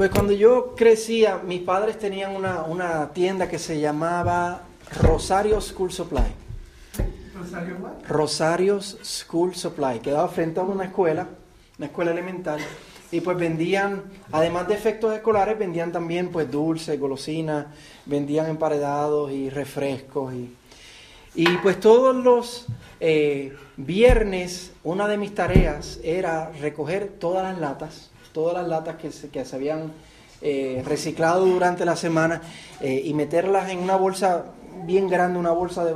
Pues cuando yo crecía, mis padres tenían una, una tienda que se llamaba Rosario School Supply. ¿Rosario what? Rosario's School Supply. Quedaba frente a una escuela, una escuela elemental. Y pues vendían, además de efectos escolares, vendían también pues dulces, golosinas, vendían emparedados y refrescos. Y, y pues todos los eh, viernes, una de mis tareas era recoger todas las latas, todas las latas que se, que se habían eh, reciclado durante la semana eh, y meterlas en una bolsa bien grande, una bolsa de,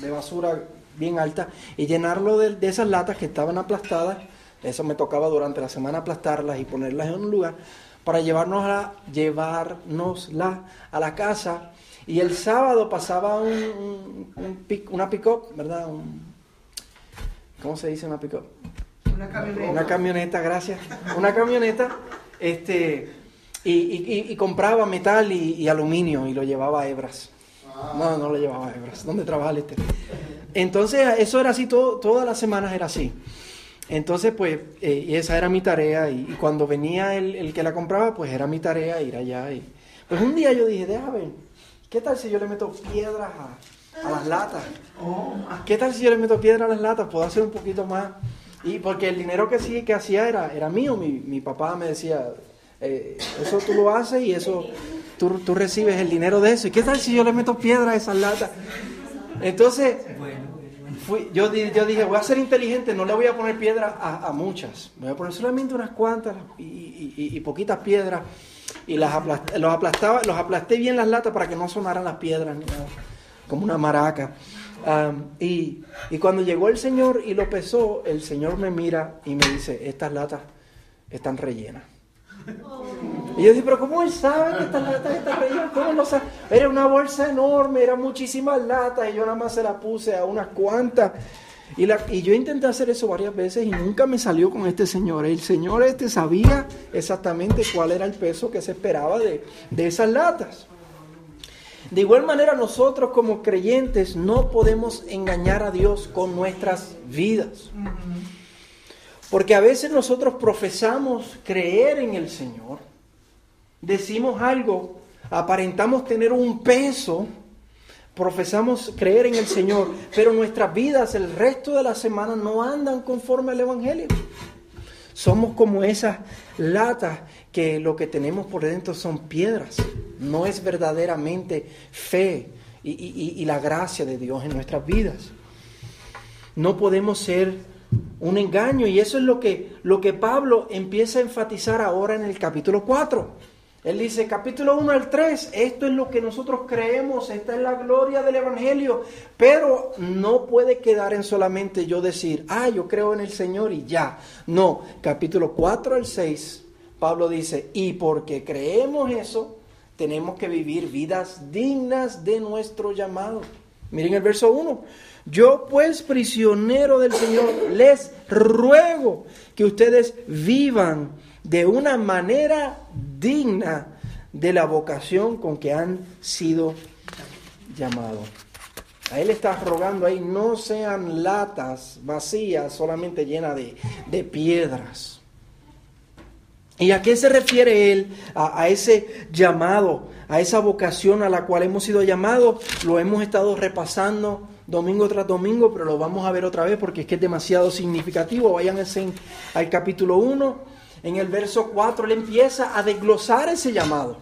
de- basura bien alta y llenarlo de, de esas latas que estaban aplastadas. Eso me tocaba durante la semana aplastarlas y ponerlas en un lugar para llevarnos a, llevárnosla a la casa. Y el sábado pasaba un, un- una pick-up, ¿verdad? ¿Cómo se dice una pick-up? Una camioneta. Una camioneta, gracias. Una camioneta, este, y, y- y- y compraba metal y, y aluminio y lo llevaba a Hebras. No, no lo llevaba a Hebras. ¿Dónde trabaja el este? Entonces, eso era así, todo, todas las semanas era así. Entonces, pues, eh, y esa era mi tarea. Y, cuando venía el, el que la compraba, pues era mi tarea ir allá. Y, pues un día yo dije, déjame ver, ¿qué tal si yo le meto piedras a, a las latas? Oh, ¿Qué tal si yo le meto piedra a las latas? Puedo hacer un poquito más. Y porque el dinero que sí que hacía era, era mío. Mi, mi papá me decía, eh, eso tú lo haces y eso tú, tú recibes el dinero de eso. ¿Y qué tal si yo le meto piedra a esas latas? Entonces, fui- yo, yo dije, voy a ser inteligente, no le voy a poner piedra a, a muchas. Voy a poner solamente unas cuantas y, y- poquitas piedras. Y las aplasté, los aplastaba, los aplasté bien las latas para que no sonaran las piedras ni nada, como una maraca. Am, y, y cuando llegó el Señor y lo pesó, el Señor me mira y me dice, estas latas están rellenas. Y yo dije, pero ¿cómo él sabe que estas latas están rellenas? ¿Cómo lo sabe? Era una bolsa enorme, eran muchísimas latas y yo nada más se la puse a unas cuantas. Y, la- y yo intenté hacer eso varias veces y nunca me salió con este señor. El señor este sabía exactamente cuál era el peso que se esperaba de, de esas latas. De igual manera nosotros como creyentes no podemos engañar a Dios con nuestras vidas. Porque a veces nosotros profesamos creer en el Señor, decimos algo, aparentamos tener un peso, profesamos creer en el Señor, pero nuestras vidas el resto de la semana no andan conforme al Evangelio. Somos como esas latas que lo que tenemos por dentro son piedras. No es verdaderamente fe y, la gracia de Dios en nuestras vidas. No podemos ser un engaño y eso es lo que, lo que Pablo empieza a enfatizar ahora en el capítulo 4. Él dice, capítulo 1 al 3, esto es lo que nosotros creemos, esta es la gloria del Evangelio, pero no puede quedar en solamente yo decir, ah, yo creo en el Señor y ya. No, capítulo 4 al 6, Pablo dice, y porque creemos eso, tenemos que vivir vidas dignas de nuestro llamado. Miren el verso 1. Yo pues, prisionero del Señor, les ruego que ustedes vivan de una manera digna de la vocación con que han sido llamados. A él está rogando ahí, no sean latas vacías, solamente llenas de, de piedras. ¿Y a qué se refiere él? A, a ese llamado, a esa vocación a la cual hemos sido llamados. Lo hemos estado repasando domingo tras domingo, pero lo vamos a ver otra vez porque es que es demasiado significativo. Vayan ese- al capítulo 1. En el verso 4 él empieza a desglosar ese llamado.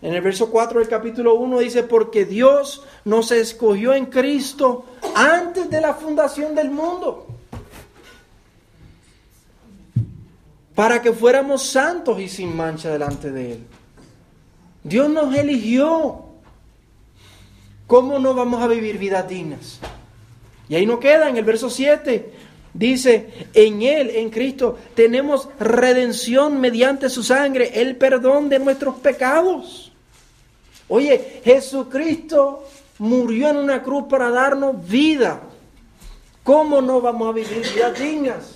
En el verso 4 del capítulo 1 dice, porque Dios nos escogió en Cristo antes de la fundación del mundo. para que fuéramos santos y sin mancha delante de Él. Dios nos eligió. ¿Cómo no vamos a vivir vidas dignas? Y ahí no queda, en el verso 7, dice, en Él, en Cristo, tenemos redención mediante su sangre, el perdón de nuestros pecados. Oye, Jesucristo murió en una cruz para darnos vida. ¿Cómo no vamos a vivir vidas dignas?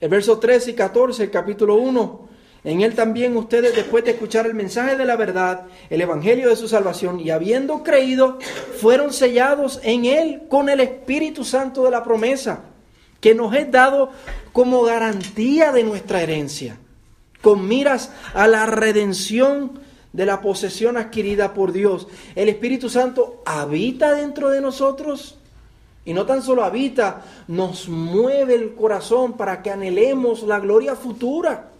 El verso 13 y 14, el capítulo 1. En él también ustedes, después de escuchar el mensaje de la verdad, el evangelio de su salvación, y habiendo creído, fueron sellados en él con el Espíritu Santo de la promesa, que nos es dado como garantía de nuestra herencia, con miras a la redención de la posesión adquirida por Dios. El Espíritu Santo habita dentro de nosotros y no tan solo habita, nos mueve el corazón para que anhelemos la gloria futura.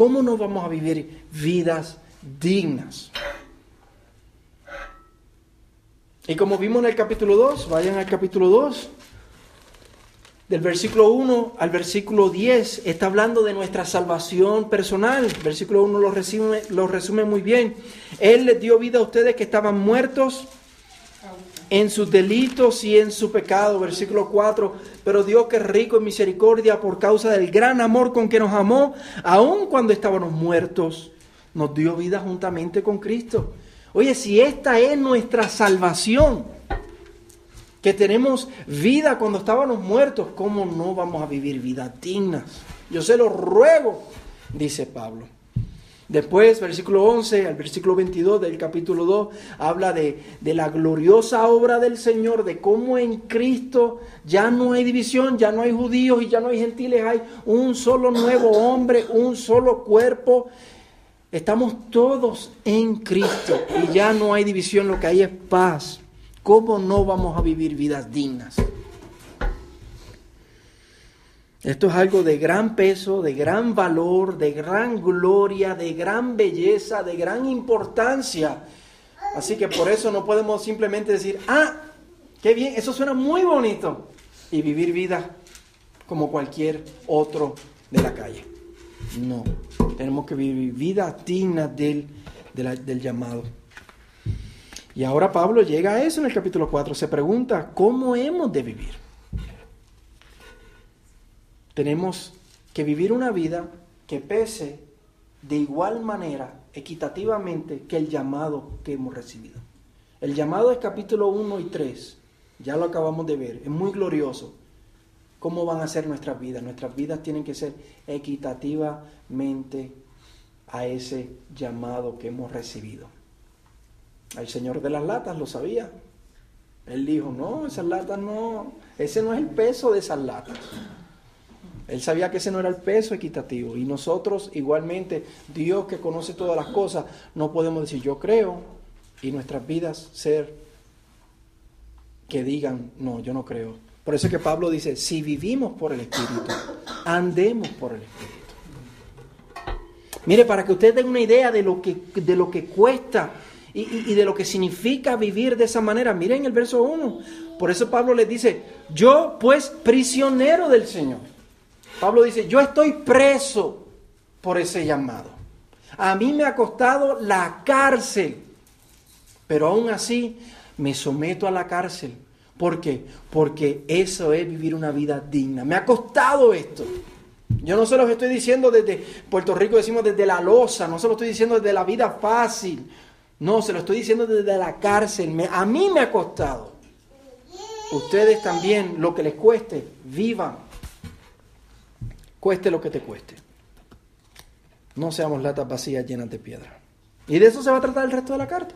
¿Cómo nos vamos a vivir vidas dignas? Y como vimos en el capítulo 2, vayan al capítulo 2, del versículo 1 al versículo 10 está hablando de nuestra salvación personal. Versículo 1 lo resume, lo resume muy bien. Él les dio vida a ustedes que estaban muertos en sus delitos y en su pecado. Versículo 4. Pero Dios que es rico en misericordia por causa del gran amor con que nos amó, aun cuando estábamos muertos, nos dio vida juntamente con Cristo. Oye, si esta es nuestra salvación, que tenemos vida cuando estábamos muertos, ¿cómo no vamos a vivir vidas dignas? Yo se lo ruego, dice Pablo. Después, versículo 11 al versículo 22 del capítulo 2, habla de, de, la gloriosa obra del Señor, de cómo en Cristo ya no hay división, ya no hay judíos y ya no hay gentiles, hay un solo nuevo hombre, un solo cuerpo. Estamos todos en Cristo y ya no hay división, lo que hay es paz. ¿Cómo no vamos a vivir vidas dignas? Esto es algo de gran peso, de gran valor, de gran gloria, de gran belleza, de gran importancia. Así que por eso no podemos simplemente decir, ah, qué bien, eso suena muy bonito, y vivir vida como cualquier otro de la calle. No, tenemos que vivir vidas dignas del, del llamado. Y ahora Pablo llega a eso en el capítulo 4. Se pregunta, ¿cómo hemos de vivir? Tenemos que vivir una vida que pese de igual manera, equitativamente, que el llamado que hemos recibido. El llamado es capítulo 1 y 3. Ya lo acabamos de ver. Es muy glorioso. ¿Cómo van a ser nuestras vidas? Nuestras vidas tienen que ser equitativamente a ese llamado que hemos recibido. El señor de las latas lo sabía. Él dijo, no, esas latas no, ese no es el peso de esas latas. Él sabía que ese no era el peso equitativo. Y nosotros igualmente, Dios que conoce todas las cosas, no podemos decir yo creo y nuestras vidas ser que digan, no, yo no creo. Por eso es que Pablo dice, si vivimos por el Espíritu, andemos por el Espíritu. Mire, para que usted tenga una idea de lo que, de lo que cuesta y, de lo que significa vivir de esa manera. Miren el verso 1. Por eso Pablo les dice, yo pues prisionero del Señor. Pablo dice, yo estoy preso por ese llamado. A mí me ha costado la cárcel, pero aún así me someto a la cárcel. ¿Por qué? Porque eso es vivir una vida digna. Me ha costado esto. Yo no se los estoy diciendo desde Puerto Rico, decimos desde la losa, no se lo estoy diciendo desde la vida fácil. No, se lo estoy diciendo desde la cárcel. a mí me ha costado. Ustedes también, lo que les cueste, vivan. Cueste lo que te cueste. No seamos latas vacías llenas de piedra. Y de eso se va a tratar el resto de la carta.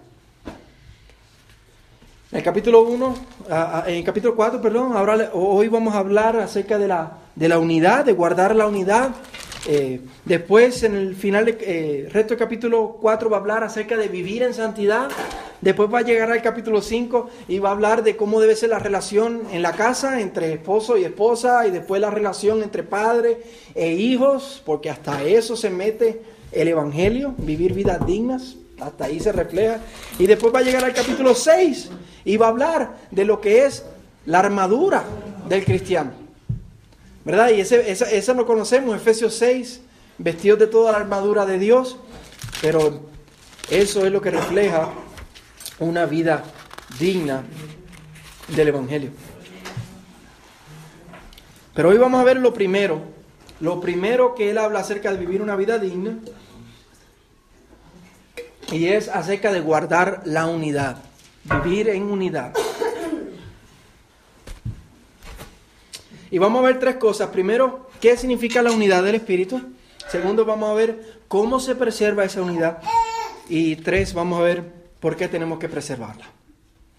En el capítulo 1, en el capítulo 4, perdón, ahora, hoy vamos a hablar acerca de la, de la unidad, de guardar la unidad. Eh, después, en el final, del eh, resto del capítulo 4 va a hablar acerca de vivir en santidad. Después va a llegar al capítulo 5 y va a hablar de cómo debe ser la relación en la casa entre esposo y esposa y después la relación entre padre e hijos, porque hasta eso se mete el Evangelio, vivir vidas dignas, hasta ahí se refleja. Y después va a llegar al capítulo 6 y va a hablar de lo que es la armadura del cristiano. ¿Verdad? Y ese, esa, lo conocemos, Efesios 6, vestidos de toda la armadura de Dios, pero eso es lo que refleja una vida digna del Evangelio. Pero hoy vamos a ver lo primero, lo primero que él habla acerca de vivir una vida digna, y es acerca de guardar la unidad, vivir en unidad. Y vamos a ver tres cosas. Primero, ¿qué significa la unidad del Espíritu? Segundo, vamos a ver cómo se preserva esa unidad. Y tres, vamos a ver por qué tenemos que preservarla.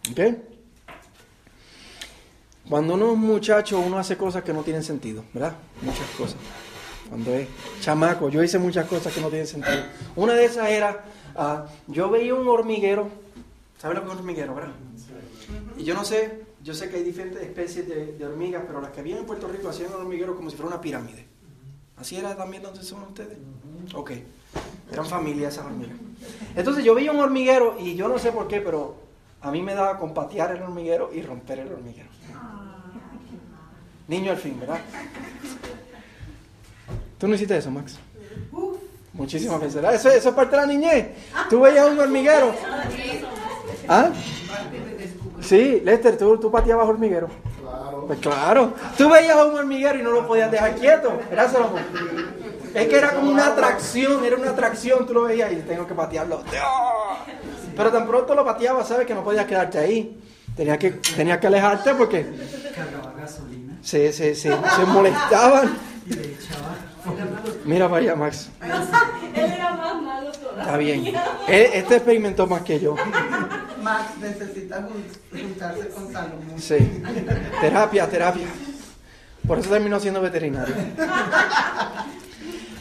¿Ok? Cuando uno es muchacho, uno hace cosas que no tienen sentido, ¿verdad? Muchas cosas. Cuando es chamaco, yo hice muchas cosas que no tienen sentido. Una de esas era, ah, yo veía un hormiguero, ¿sabes lo que es un hormiguero, verdad? Y yo no sé, yo sé que hay diferentes especies de, de hormigas, pero las que había en Puerto Rico hacían un hormiguero como si fuera una pirámide. ¿Así era también donde son ustedes? Ok, eran familias esas hormigas. Entonces yo veía un hormiguero y yo no sé por qué, pero a mí me daba con patear el hormiguero y romper el hormiguero. Niño al fin, ¿verdad? ¿Tú no hiciste eso, Max? Muchísimas veces. ¿verdad? Eso, eso es parte de la niñez. Tú veías un hormiguero. ¿Ah? Sí, Lester, ¿tú, tú pateabas hormiguero. Pues claro. Tú veías un hormiguero y no lo podías dejar quieto. Era Salomón. Es que era como una atracción, era una atracción. Tú lo veías y tengo que patearlo. Pero tan pronto lo pateabas, sabes que no podías quedarte ahí. Tenías que, tenías que alejarte porque Cargaba gasolina se, se, se, se molestaban. y le echaba. Mira allá, Max. Él era más malo todavía. Está bien. Él- Este experimentó más que yo. Max necesita jun- juntarse con Salomón. Sí. Terapia, terapia. Por eso terminó siendo veterinario.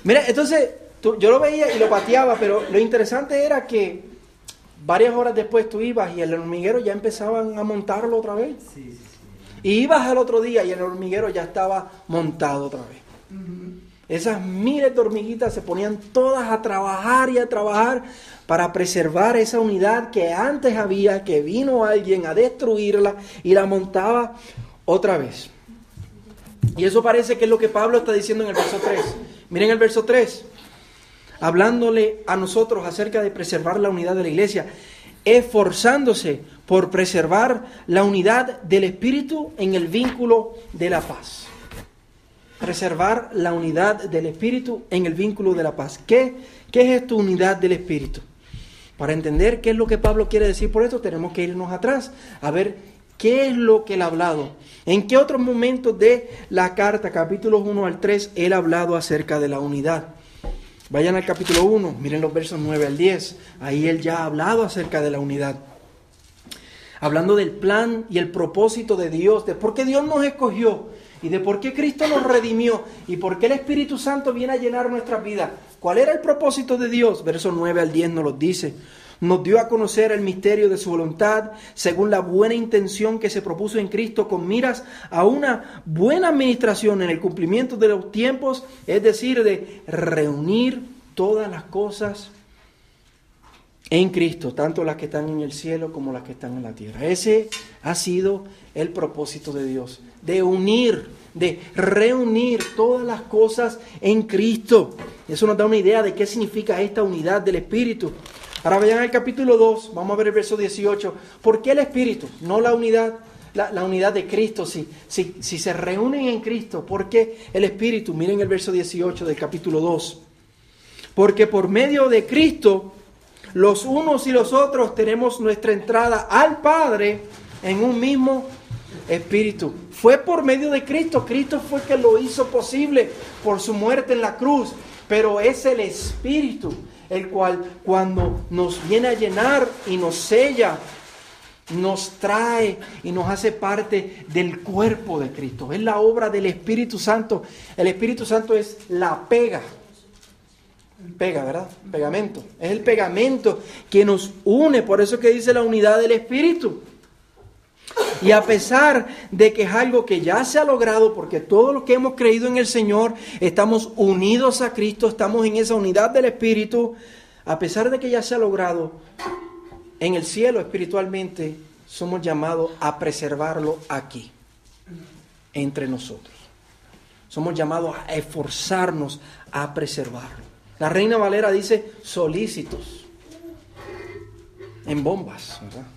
Mira, entonces tú- yo lo veía y lo pateaba, pero lo interesante era que varias horas después tú ibas y el hormiguero ya empezaban a montarlo otra vez. Sí, sí, sí. Y ibas al otro día y el hormiguero ya estaba montado otra vez. Esas miles de hormiguitas se ponían todas a trabajar y a trabajar para preservar esa unidad que antes había, que vino alguien a destruirla y la montaba otra vez. Y eso parece que es lo que Pablo está diciendo en el verso 3. Miren el verso 3, hablándole a nosotros acerca de preservar la unidad de la iglesia, esforzándose por preservar la unidad del Espíritu en el vínculo de la paz preservar la unidad del Espíritu en el vínculo de la paz. ¿Qué, ¿Qué es esta unidad del Espíritu? Para entender qué es lo que Pablo quiere decir por esto, tenemos que irnos atrás a ver qué es lo que él ha hablado. En qué otros momentos de la carta, capítulos 1 al 3, él ha hablado acerca de la unidad. Vayan al capítulo 1, miren los versos 9 al 10. Ahí él ya ha hablado acerca de la unidad. Hablando del plan y el propósito de Dios, de por qué Dios nos escogió y de por qué Cristo nos redimió y por qué el Espíritu Santo viene a llenar nuestras vidas. ¿Cuál era el propósito de Dios? Versos 9 al 10 nos lo dice. Nos dio a conocer el misterio de su voluntad según la buena intención que se propuso en Cristo con miras a una buena administración en el cumplimiento de los tiempos, es decir, de reunir todas las cosas en Cristo, tanto las que están en el cielo como las que están en la tierra. Ese ha sido el propósito de Dios, de unir, de reunir todas las cosas en Cristo. Eso nos da una idea de qué significa esta unidad del Espíritu. Ahora vayan al capítulo 2, vamos a ver el verso 18. ¿Por qué el Espíritu? No la unidad, la, unidad de Cristo. Si, si, si se reúnen en Cristo, ¿por qué el Espíritu? Miren el verso 18 del capítulo 2. Porque por medio de Cristo, los unos y los otros tenemos nuestra entrada al Padre en un mismo espíritu. Fue por medio de Cristo. Cristo fue que lo hizo posible por su muerte en la cruz. Pero es el Espíritu el cual cuando nos viene a llenar y nos sella, nos trae y nos hace parte del cuerpo de Cristo. Es la obra del Espíritu Santo. El Espíritu Santo es la pega pega, ¿verdad? Pegamento. Es el pegamento que nos une, por eso que dice la unidad del Espíritu. Y a pesar de que es algo que ya se ha logrado, porque todos los que hemos creído en el Señor estamos unidos a Cristo, estamos en esa unidad del Espíritu, a pesar de que ya se ha logrado, en el cielo espiritualmente somos llamados a preservarlo aquí, entre nosotros. Somos llamados a esforzarnos a preservarlo. La Reina Valera dice solícitos, en bombas, ¿verdad?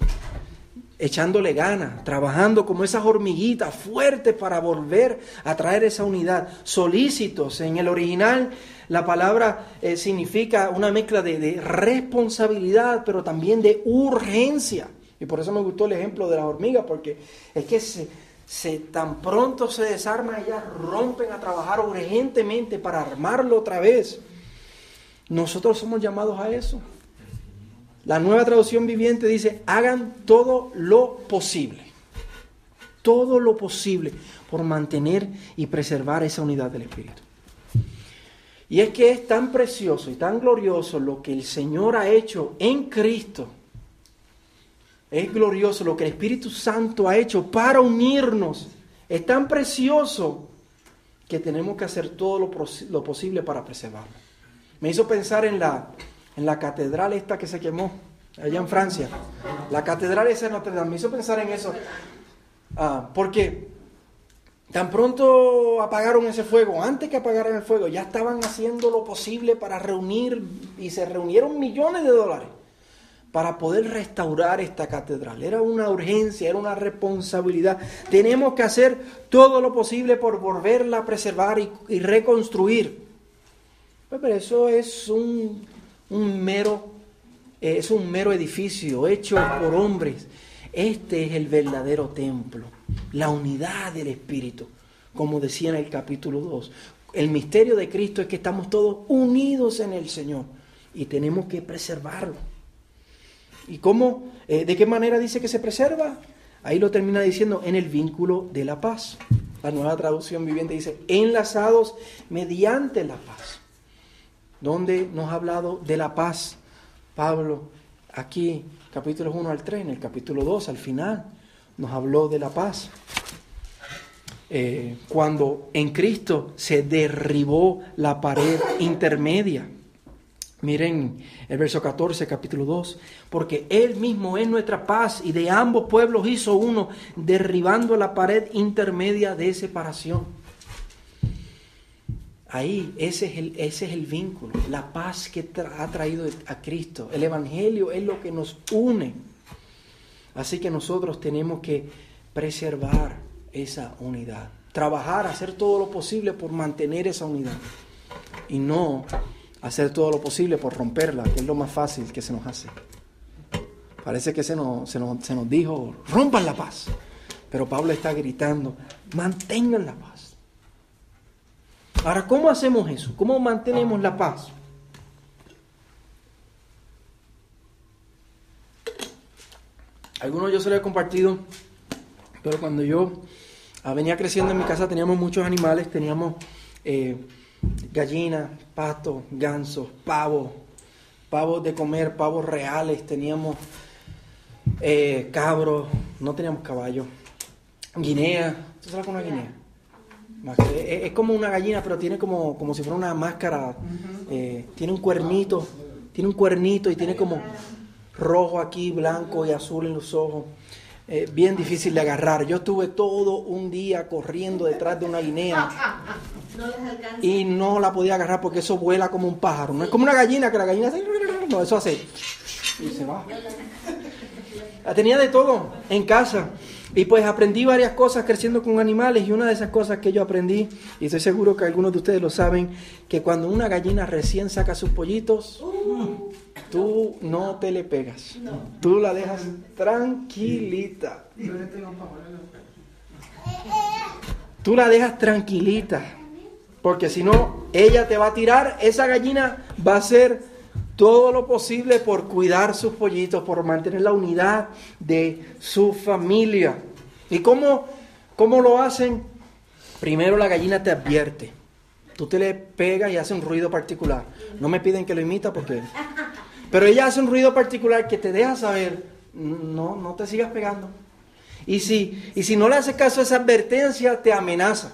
Echándole ganas, trabajando como esas hormiguitas fuertes para volver a traer esa unidad. Solícitos, en el original la palabra eh, significa una mezcla de, responsabilidad, pero también de urgencia. Y por eso me gustó el ejemplo de las hormigas, porque es que se, tan pronto se desarman, ellas rompen a trabajar urgentemente para armarlo otra vez. Nosotros somos llamados a eso. La nueva traducción viviente dice, hagan todo lo posible. todo lo posible por mantener y preservar esa unidad del Espíritu. Y es que es tan precioso y tan glorioso lo que el Señor ha hecho en Cristo. Es glorioso lo que el Espíritu Santo ha hecho para unirnos. Es tan precioso que tenemos que hacer todo lo, posible para preservarlo. Me hizo pensar en la, en la catedral esta que se quemó allá en Francia. La catedral esa de Notre Dame. Me hizo pensar en eso. Ah, porque tan pronto apagaron ese fuego, antes que apagaran el fuego, ya estaban haciendo lo posible para reunir y se reunieron millones de dólares para poder restaurar esta catedral. Era una urgencia, era una responsabilidad. Tenemos que hacer todo lo posible por volverla a preservar y, reconstruir. Pues, pero eso es un, un mero es un mero edificio hecho por hombres. Este es el verdadero templo, la unidad del Espíritu, como decía en el capítulo 2. El misterio de Cristo es que estamos todos unidos en el Señor y tenemos que preservarlo. ¿Y cómo? Eh, ¿De qué manera dice que se preserva? Ahí lo termina diciendo en el vínculo de la paz. La nueva traducción viviente dice, enlazados mediante la paz. Donde nos ha hablado de la paz Pablo aquí, capítulos 1 al 3, en el capítulo 2, al final, nos habló de la paz. Eh, cuando en Cristo se derribó la pared intermedia. Miren el verso 14, capítulo 2, porque Él mismo es nuestra paz y de ambos pueblos hizo uno, derribando la pared intermedia de separación. Ahí, ese es, el, ese es el vínculo, la paz que ha traído a Cristo. El Evangelio es lo que nos une. Así que nosotros tenemos que preservar esa unidad, trabajar, hacer todo lo posible por mantener esa unidad y no hacer todo lo posible por romperla, que es lo más fácil que se nos hace. Parece que se nos, se nos, se nos dijo, rompan la paz, pero Pablo está gritando, mantengan la paz. Ahora, ¿cómo hacemos eso? ¿Cómo mantenemos la paz? Algunos yo se lo he compartido, pero cuando yo ah, venía creciendo en mi casa teníamos muchos animales, teníamos eh, gallinas, patos, gansos, pavos, pavos de comer, pavos reales, teníamos eh, cabros, no teníamos caballos, guinea, ¿tú sabes con una guinea? Es, como una gallina, pero tiene como, como si fuera una máscara. Eh, tiene un cuernito, tiene un cuernito y tiene como rojo aquí, blanco y azul en los ojos. Eh, bien difícil de agarrar. Yo estuve todo un día corriendo detrás de una guinea y no la podía agarrar porque eso vuela como un pájaro. No es como una gallina que la gallina hace... No, eso hace... Y se va. Tenía de todo en casa. Y pues aprendí varias cosas creciendo con animales y una de esas cosas que yo aprendí, y estoy seguro que algunos de ustedes lo saben, que cuando una gallina recién saca sus pollitos, tú no te le pegas. Tú la dejas tranquilita. Tú la dejas tranquilita. Porque si no, ella te va a tirar, esa gallina va a hacer todo lo posible por cuidar sus pollitos, por mantener la unidad de su familia. ¿Y cómo, cómo lo hacen? Primero la gallina te advierte. Tú te le pegas y hace un ruido particular. No me piden que lo imita porque... Pero ella hace un ruido particular que te deja saber, no, no te sigas pegando. Y si, y si no le haces caso a esa advertencia, te amenaza.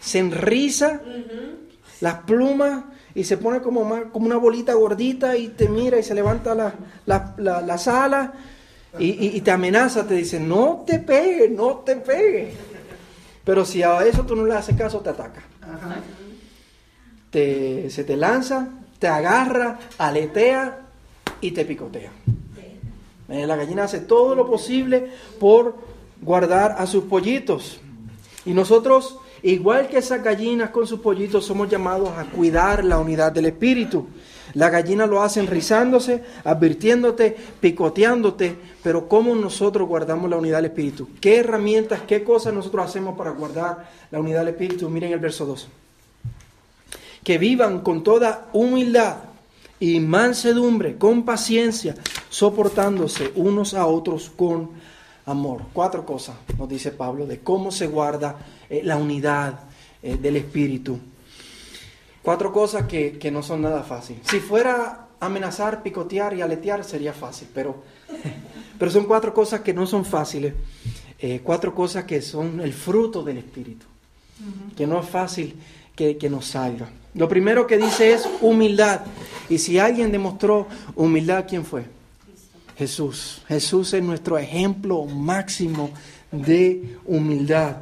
Se enriza las plumas y se pone como, como una bolita gordita y te mira y se levanta la, la, la, sala y, te amenaza, te dice, no te pegues, no te pegues. Pero si a eso tú no le haces caso, te ataca. Te, se te lanza, te agarra, aletea y te picotea. Eh, la gallina hace todo lo posible por guardar a sus pollitos. Y nosotros Igual que esas gallinas con sus pollitos, somos llamados a cuidar la unidad del espíritu. Las gallinas lo hacen rizándose, advirtiéndote, picoteándote, pero ¿cómo nosotros guardamos la unidad del espíritu? ¿Qué herramientas, qué cosas nosotros hacemos para guardar la unidad del espíritu? Miren el verso 2. Que vivan con toda humildad y mansedumbre, con paciencia, soportándose unos a otros con amor. Cuatro cosas, nos dice Pablo, de cómo se guarda eh, la unidad eh, del Espíritu. Cuatro cosas que, que no son nada fáciles. Si fuera amenazar, picotear y aletear sería fácil, pero, pero son cuatro cosas que no son fáciles. Eh, cuatro cosas que son el fruto del Espíritu, que no es fácil que, que nos salga. Lo primero que dice es humildad. Y si alguien demostró humildad, ¿quién fue? Jesús. Jesús es nuestro ejemplo máximo de humildad.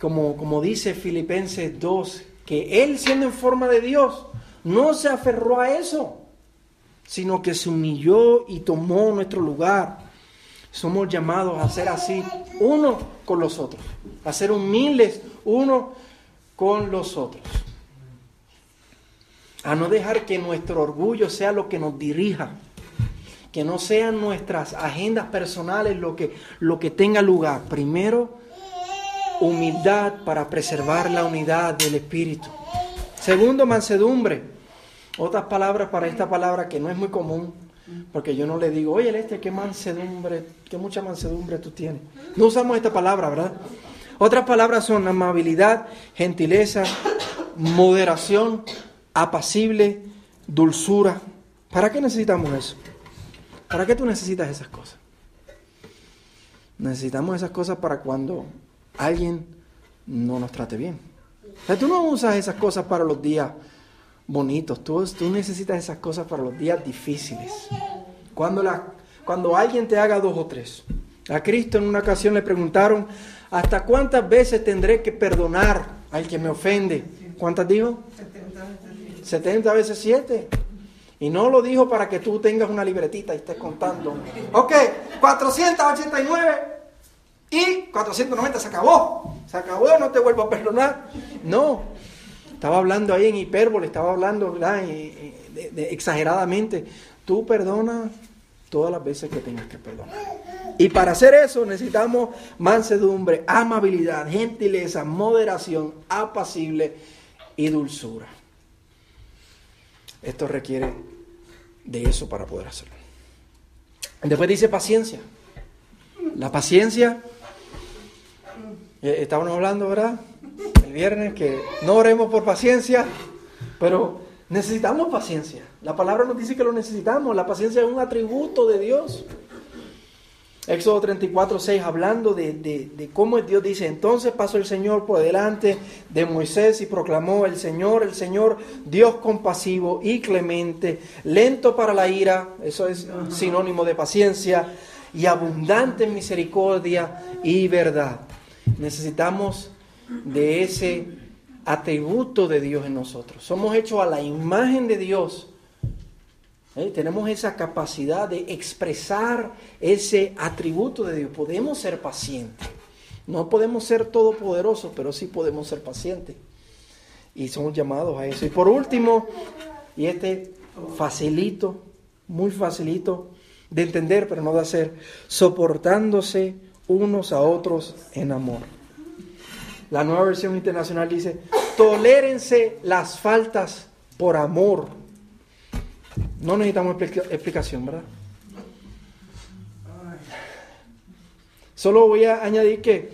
Como, como dice Filipenses 2, que Él siendo en forma de Dios, no se aferró a eso, sino que se humilló y tomó nuestro lugar. Somos llamados a ser así, uno con los otros, a ser humildes uno con los otros. A no dejar que nuestro orgullo sea lo que nos dirija, que no sean nuestras agendas personales lo que, lo que tenga lugar. Primero, humildad para preservar la unidad del Espíritu. Segundo, mansedumbre. Otras palabras para esta palabra que no es muy común, porque yo no le digo, oye, este, qué mansedumbre, qué mucha mansedumbre tú tienes. No usamos esta palabra, ¿verdad? Otras palabras son amabilidad, gentileza, moderación, apacible, dulzura. ¿Para qué necesitamos eso? ¿Para qué tú necesitas esas cosas? Necesitamos esas cosas para cuando alguien no nos trate bien. O sea, tú no usas esas cosas para los días bonitos, tú, tú necesitas esas cosas para los días difíciles. Cuando, alguien te haga dos o tres. A Cristo en una ocasión le preguntaron, ¿hasta cuántas veces tendré que perdonar al que me ofende? ¿Cuántas dijo? 70 veces 7. Y no lo dijo para que tú tengas una libretita y estés contando. Ok, 489 y 490 se acabó. Se acabó, no te vuelvo a perdonar. No. Estaba hablando ahí en hipérbole, estaba hablando exageradamente. Tú perdonas todas las veces que tengas que perdonar. Y para hacer eso necesitamos mansedumbre, amabilidad, gentileza, moderación, apacible y dulzura. Esto requiere de eso para poder hacerlo. Después dice paciencia. La paciencia, estábamos hablando, ¿verdad? El viernes que no oremos por paciencia, pero necesitamos paciencia. La palabra nos dice que lo necesitamos. La paciencia es un atributo de Dios. Éxodo 34, 6, hablando de, de, de, cómo Dios dice, entonces pasó el Señor por delante de Moisés y proclamó, el Señor, el Señor, Dios compasivo y clemente, lento para la ira, eso es sinónimo de paciencia, y abundante en misericordia y verdad. Necesitamos de ese atributo de Dios en nosotros. Somos hechos a la imagen de Dios. ¿Eh? Tenemos esa capacidad de expresar ese atributo de Dios. Podemos ser pacientes. No podemos ser todopoderosos, pero sí podemos ser pacientes. Y somos llamados a eso. Y por último, y este facilito, muy facilito de entender, pero no de hacer, soportándose unos a otros en amor. La nueva versión internacional dice, tolérense las faltas por amor. No necesitamos explicación, ¿verdad? Solo voy a añadir que,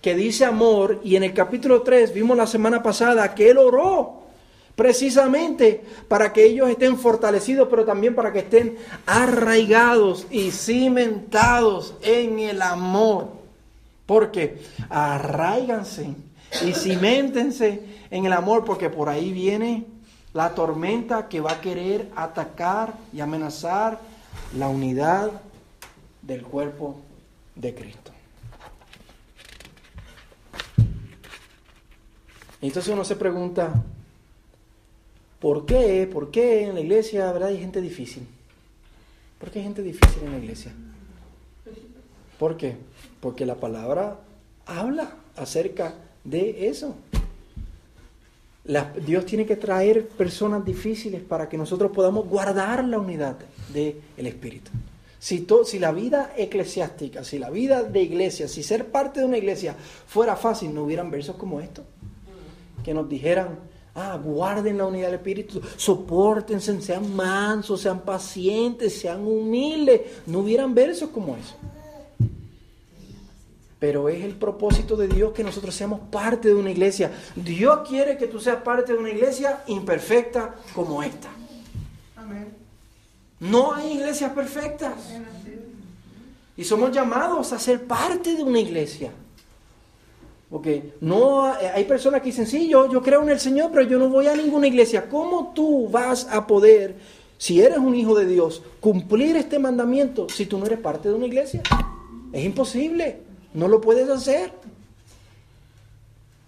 que dice amor y en el capítulo 3 vimos la semana pasada que Él oró precisamente para que ellos estén fortalecidos, pero también para que estén arraigados y cimentados en el amor. Porque arraiganse y cimentense en el amor, porque por ahí viene la tormenta que va a querer atacar y amenazar la unidad del cuerpo de Cristo. Entonces uno se pregunta, ¿por qué? ¿Por qué en la iglesia ¿verdad? hay gente difícil? ¿Por qué hay gente difícil en la iglesia? ¿Por qué? Porque la palabra habla acerca de eso. Dios tiene que traer personas difíciles para que nosotros podamos guardar la unidad del Espíritu. Si, si la vida eclesiástica, si la vida de iglesia, si ser parte de una iglesia fuera fácil, no hubieran versos como estos que nos dijeran, ah, guarden la unidad del Espíritu, soportense, sean mansos, sean pacientes, sean humildes. No hubieran versos como eso. pero es el propósito de Dios que nosotros seamos parte de una iglesia. Dios quiere que tú seas parte de una iglesia imperfecta como esta. No hay iglesias perfectas. Y somos llamados a ser parte de una iglesia. Porque no eh, hay personas que dicen, sí, yo, yo creo en el Señor, pero yo no voy a ninguna iglesia. ¿Cómo tú vas a poder, si eres un hijo de Dios, cumplir este mandamiento si tú no eres parte de una iglesia? Es imposible, no lo puedes hacer.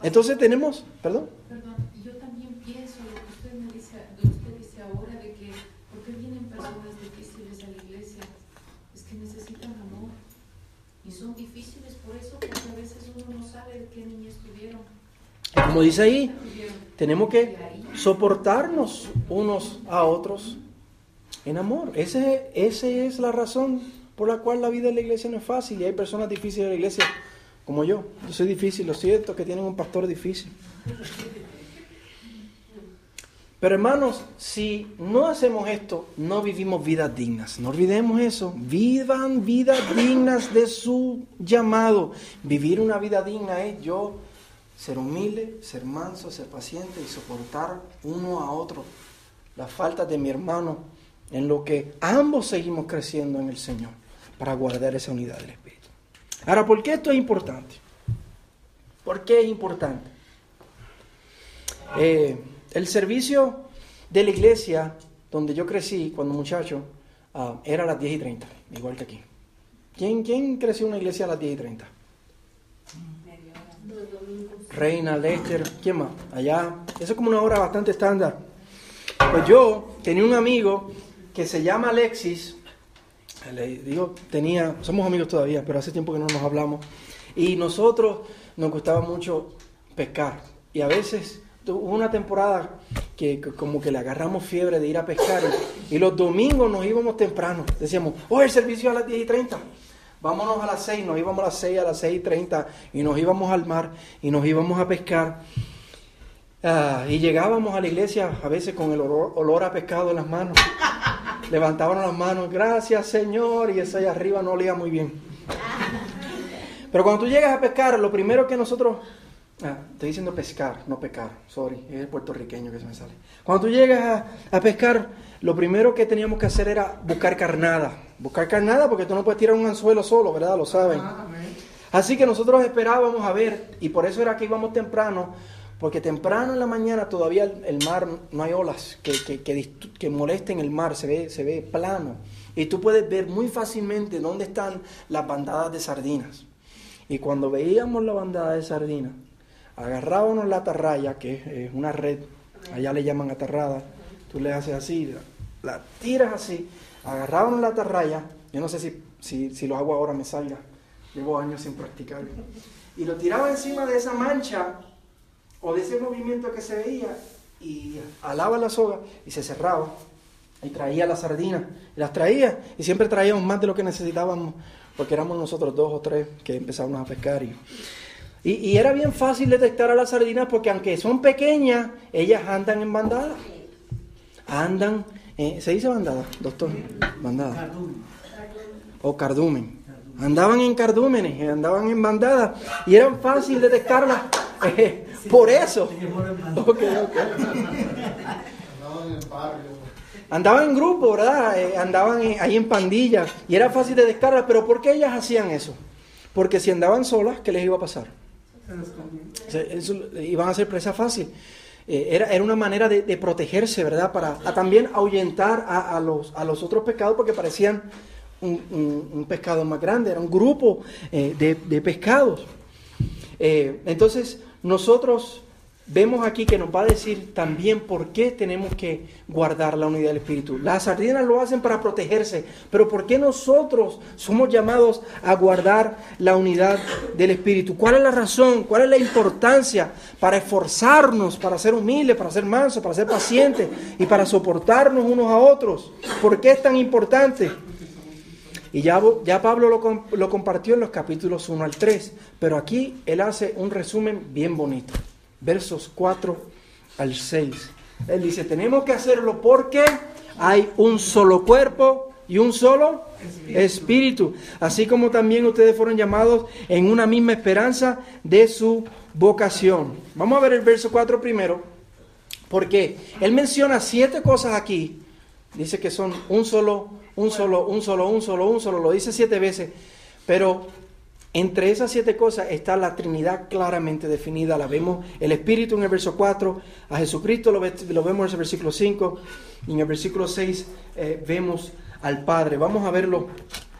Entonces tenemos, perdón. Perdón, yo también pienso lo que usted me dice, lo que usted dice ahora de que ¿por qué vienen personas difíciles a la iglesia? Es que necesitan amor. Y son difíciles por eso, porque a veces uno no sabe de qué niñez tuvieron. Como dice ahí, tenemos que soportarnos unos a otros en amor. Ese, esa es la razón por la cual la vida en la iglesia no es fácil. Y hay personas difíciles en la iglesia, como yo. Yo soy difícil, lo siento que tienen un pastor difícil. Pero hermanos, si no hacemos esto, no vivimos vidas dignas. No olvidemos eso. Vivan vidas dignas de su llamado. Vivir una vida digna es yo ser humilde, ser manso, ser paciente y soportar uno a otro las faltas de mi hermano en lo que ambos seguimos creciendo en el Señor para guardar esa unidad del Espíritu. Ahora, ¿por qué esto es importante? ¿Por qué es importante? Eh, el servicio de la iglesia donde yo crecí cuando muchacho ah, era a las 10 y 30, igual que aquí. ¿Quién, ¿Quién creció en una iglesia a las 10 y 30? Reina, Lester, ¿quién más? Allá. Eso es como una hora bastante estándar. Pues yo tenía un amigo que se llama Alexis. Le digo, tenía, somos amigos todavía, pero hace tiempo que no nos hablamos. Y nosotros nos gustaba mucho pescar. Y a veces hubo una temporada que, como que le agarramos fiebre de ir a pescar. Y, los domingos nos íbamos temprano. Decíamos, oh, el servicio a las 10 y 30. Vámonos a las 6, nos íbamos a las 6, a las 6 y 30 y nos íbamos al mar y nos íbamos a pescar. Ah, y llegábamos a la iglesia a veces con el olor, a pescado en las manos. Levantábamos las manos, gracias Señor, y eso allá arriba no olía muy bien. Pero cuando tú llegas a pescar, lo primero que nosotros... ah, estoy diciendo pescar, no pecar, sorry, es el puertorriqueño que se me sale. Cuando tú llegas a, a pescar, lo primero que teníamos que hacer era buscar carnada. Buscar carnada porque tú no puedes tirar un anzuelo solo, ¿verdad? Lo saben. Ah. Así que nosotros esperábamos a ver, y por eso era que íbamos temprano, porque temprano en la mañana todavía el, el mar no hay olas que, que, que que molesten el mar, se ve, se ve plano. Y tú puedes ver muy fácilmente dónde están las bandadas de sardinas. Y cuando veíamos la bandada de sardinas, agarrábamos la atarraya, que es, una red, allá le llaman atarrada, tú le haces así, la, la tiras así, agarrábamos la atarraya, yo no sé si, si, si lo hago ahora me salga, llevo años sin practicarlo, y lo tiraba encima de esa mancha o de ese movimiento que se veía y alaba la soga y se cerraba y traía las sardinas y las traía y siempre traíamos más de lo que necesitábamos porque éramos nosotros dos o tres que empezábamos a pescar y, y, era bien fácil detectar a las sardinas porque aunque son pequeñas ellas andan en bandada andan eh, se dice bandada doctor bandada o cardumen andaban en cardúmenes eh, andaban en bandadas y eran fácil detectarlas eh, por eso Ok, ok. Andaban en barrio. Andaban en grupo, ¿verdad? Eh, andaban ahí en pandillas y era fácil de descargar. Pero ¿por qué ellas hacían eso? Porque si andaban solas, ¿qué les iba a pasar? Iban a ser presa fácil. Eh, era, era una manera de, protegerse, ¿verdad? Para también ahuyentar a, los, a los otros pescados porque parecían un pescado más grande, era un grupo eh, de, de pescados. Eh, entonces, nosotros vemos aquí que nos va a decir también por qué tenemos que guardar la unidad del Espíritu. Las sardinas lo hacen para protegerse, pero ¿por qué nosotros somos llamados a guardar la unidad del Espíritu? ¿Cuál es la razón? ¿Cuál es la importancia para esforzarnos, para ser humildes, para ser mansos, para ser pacientes y para soportarnos unos a otros? ¿Por qué es tan importante? Y ya, ya Pablo lo, lo compartió en los capítulos 1 al 3, pero aquí él hace un resumen bien bonito, versos 4 al 6. Él dice, tenemos que hacerlo porque hay un solo cuerpo y un solo espíritu. Así como también ustedes fueron llamados en una misma esperanza de su vocación. Vamos a ver el verso 4 primero, porque él menciona siete cosas aquí. Dice que son un solo, un solo, un solo, un solo, un solo. Lo dice siete veces. Pero entre esas siete cosas está la Trinidad claramente definida. La vemos el Espíritu en el verso 4, a Jesucristo lo, vemos en el versículo 5 y en el versículo 6 eh, vemos al Padre. Vamos a verlo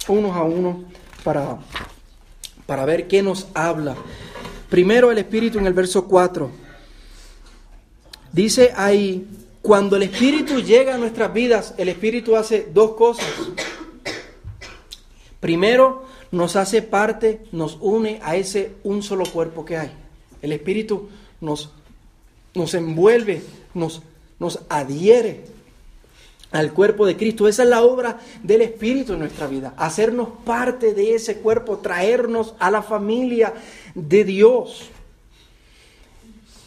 uno a uno para, para ver qué nos habla. Primero el Espíritu en el verso 4. Dice ahí, cuando el Espíritu llega a nuestras vidas, el Espíritu hace dos cosas. Primero, nos hace parte, nos une a ese un solo cuerpo que hay. El Espíritu nos, nos envuelve, nos, nos adhiere al cuerpo de Cristo. Esa es la obra del Espíritu en nuestra vida, hacernos parte de ese cuerpo, traernos a la familia de Dios.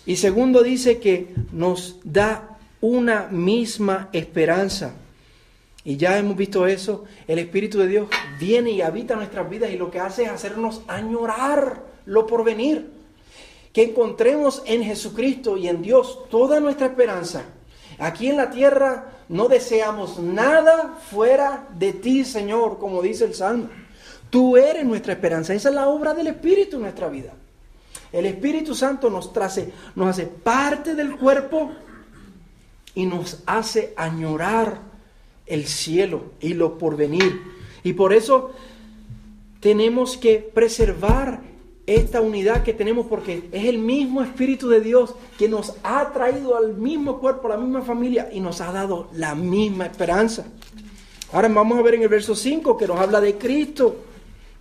Y segundo dice que nos da una misma esperanza. Y ya hemos visto eso, el Espíritu de Dios viene y habita nuestras vidas y lo que hace es hacernos añorar lo por venir. Que encontremos en Jesucristo y en Dios toda nuestra esperanza. Aquí en la tierra no deseamos nada fuera de ti, Señor, como dice el Salmo. Tú eres nuestra esperanza. Esa es la obra del Espíritu en nuestra vida. El Espíritu Santo nos, trace, nos hace parte del cuerpo y nos hace añorar el cielo y lo porvenir. Y por eso tenemos que preservar esta unidad que tenemos porque es el mismo Espíritu de Dios que nos ha traído al mismo cuerpo, a la misma familia y nos ha dado la misma esperanza. Ahora vamos a ver en el verso 5 que nos habla de Cristo.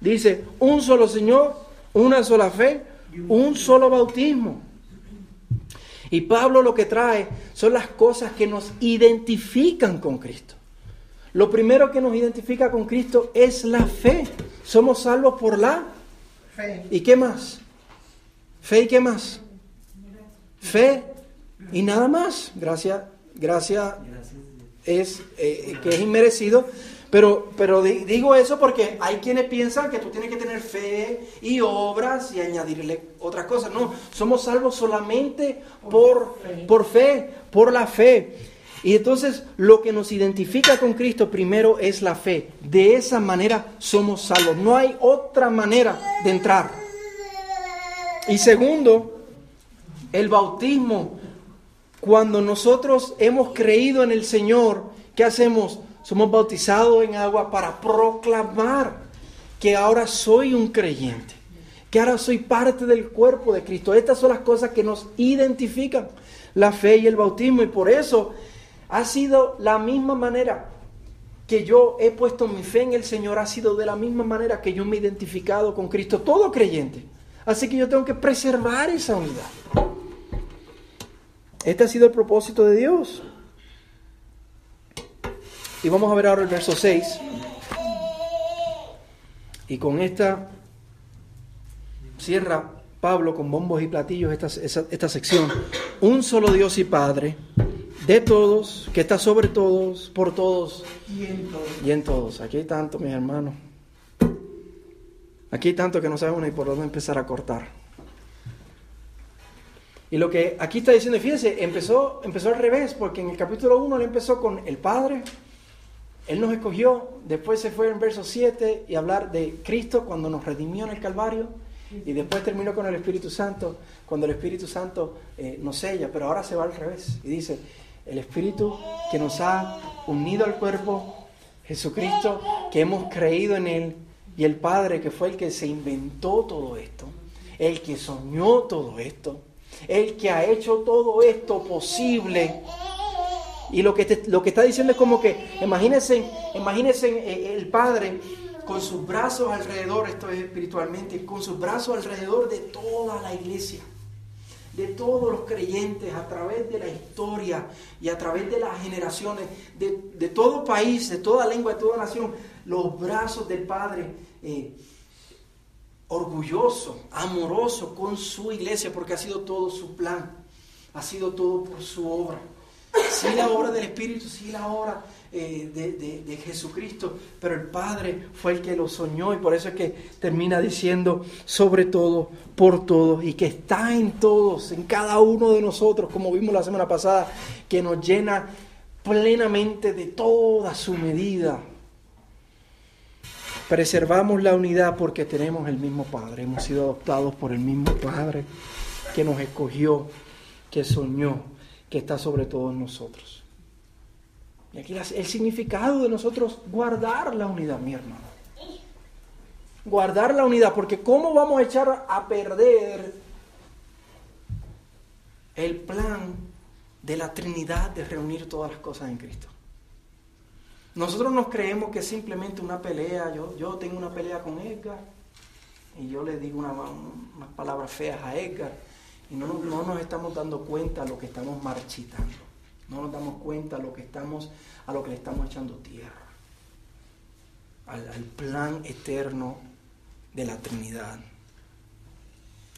Dice, un solo Señor, una sola fe, un solo bautismo. Y Pablo lo que trae son las cosas que nos identifican con Cristo. Lo primero que nos identifica con Cristo es la fe. Somos salvos por la fe. ¿Y qué más? Fe y qué más? Fe y nada más. Gracias, gracias es eh, que es inmerecido. Pero, pero digo eso porque hay quienes piensan que tú tienes que tener fe y obras y añadirle otras cosas. No, somos salvos solamente por, por fe, por la fe. Y entonces lo que nos identifica con Cristo primero es la fe. De esa manera somos salvos. No hay otra manera de entrar. Y segundo, el bautismo. Cuando nosotros hemos creído en el Señor, ¿qué hacemos? Somos bautizados en agua para proclamar que ahora soy un creyente, que ahora soy parte del cuerpo de Cristo. Estas son las cosas que nos identifican, la fe y el bautismo. Y por eso ha sido la misma manera que yo he puesto mi fe en el Señor, ha sido de la misma manera que yo me he identificado con Cristo, todo creyente. Así que yo tengo que preservar esa unidad. Este ha sido el propósito de Dios. Y vamos a ver ahora el verso 6. Y con esta cierra Pablo con bombos y platillos esta, esta sección. Un solo Dios y Padre de todos, que está sobre todos, por todos y en todos. Aquí hay tanto, mis hermanos. Aquí hay tanto que no sabemos ni por dónde empezar a cortar. Y lo que aquí está diciendo, fíjense, empezó, empezó al revés, porque en el capítulo 1 le empezó con el Padre, Él nos escogió, después se fue en verso 7 y hablar de Cristo cuando nos redimió en el Calvario, y después terminó con el Espíritu Santo, cuando el Espíritu Santo eh, nos sella, pero ahora se va al revés y dice, el Espíritu que nos ha unido al cuerpo, Jesucristo, que hemos creído en Él, y el Padre que fue el que se inventó todo esto, el que soñó todo esto, el que ha hecho todo esto posible. Y lo que, lo que está diciendo es como que, imagínense, imagínense eh, el Padre con sus brazos alrededor, esto es espiritualmente, con sus brazos alrededor de toda la iglesia de todos los creyentes a través de la historia y a través de las generaciones, de, todo país, de toda lengua, de toda nación, los brazos del Padre eh, orgulloso, amoroso con su iglesia, porque ha sido todo su plan, ha sido todo por su obra. Sí la obra del Espíritu, sí la obra eh, de, Jesucristo, pero el Padre fue el que lo soñó y por eso es que termina diciendo sobre todo, por todos y que está en todos, en cada uno de nosotros, como vimos la semana pasada, que nos llena plenamente de toda su medida. Preservamos la unidad porque tenemos el mismo Padre, hemos sido adoptados por el mismo Padre que nos escogió, que soñó, que está sobre todos nosotros. Y aquí el significado de nosotros guardar la unidad, mi hermano. Guardar la unidad, porque ¿cómo vamos a echar a perder el plan de la Trinidad de reunir todas las cosas en Cristo? Nosotros nos creemos que es simplemente una pelea. Yo, yo tengo una pelea con Edgar y yo le digo una- unas palabras feas a Edgar y no, nos- no nos estamos dando cuenta a lo que estamos marchitando. No nos damos cuenta a lo que estamos, a lo que le estamos echando tierra. Al, al plan eterno de la Trinidad.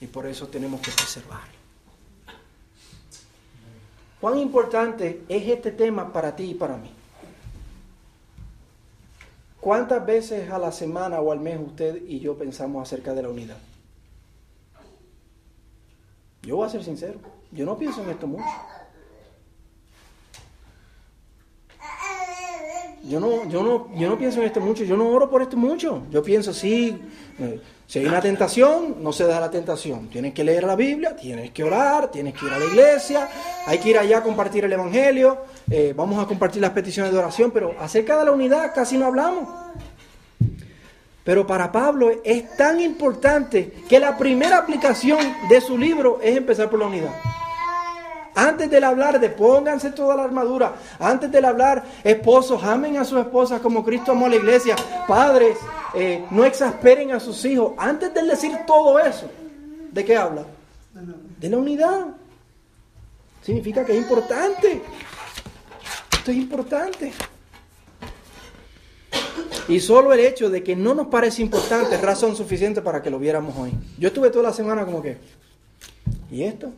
Y por eso tenemos que preservarlo. ¿Cuán importante es este tema para ti y para mí? ¿Cuántas veces a la semana o al mes usted y yo pensamos acerca de la unidad? Yo voy a ser sincero, yo no pienso en esto mucho. Yo no, yo no, yo no pienso en esto mucho, yo no oro por esto mucho. Yo pienso, sí, eh, si hay una tentación, no se da la tentación. Tienes que leer la Biblia, tienes que orar, tienes que ir a la iglesia, hay que ir allá a compartir el Evangelio, eh, vamos a compartir las peticiones de oración, pero acerca de la unidad casi no hablamos. Pero para Pablo es tan importante que la primera aplicación de su libro es empezar por la unidad. Antes de hablar de pónganse toda la armadura, antes de hablar esposos, amen a sus esposas como Cristo amó a la iglesia, padres, eh, no exasperen a sus hijos. Antes de decir todo eso, ¿de qué habla? De la unidad. Significa que es importante. Esto es importante. Y solo el hecho de que no nos parece importante es razón suficiente para que lo viéramos hoy. Yo estuve toda la semana como que, ¿y esto?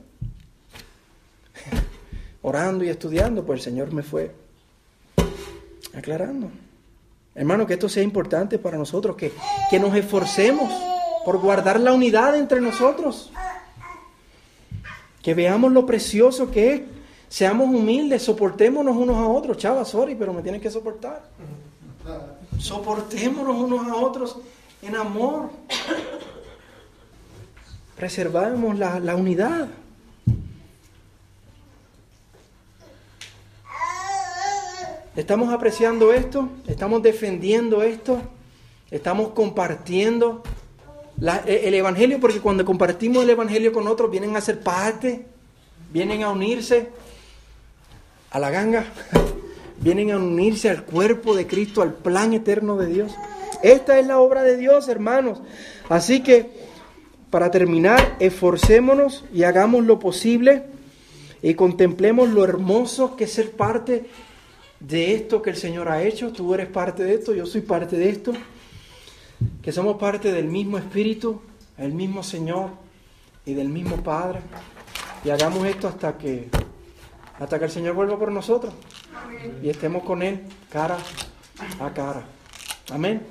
Orando y estudiando, pues el Señor me fue aclarando. Hermano, que esto sea importante para nosotros, que, que nos esforcemos por guardar la unidad entre nosotros. Que veamos lo precioso que es. Seamos humildes, soportémonos unos a otros. Chava, sorry, pero me tienes que soportar. Soportémonos unos a otros en amor. Preservamos la, la unidad. Estamos apreciando esto, estamos defendiendo esto, estamos compartiendo e- el Evangelio, porque cuando compartimos el Evangelio con otros vienen a ser parte, vienen a unirse a la ganga, vienen a unirse al cuerpo de Cristo, al plan eterno de Dios. Esta es la obra de Dios, hermanos. Así que, para terminar, esforcémonos y hagamos lo posible y contemplemos lo hermoso que es ser parte de esto que el Señor ha hecho. Tú eres parte de esto, yo soy parte de esto. Que somos parte del mismo Espíritu, el mismo Señor y del mismo Padre. Y hagamos esto hasta que, hasta que el Señor vuelva por nosotros y estemos con Él cara a cara. Amén.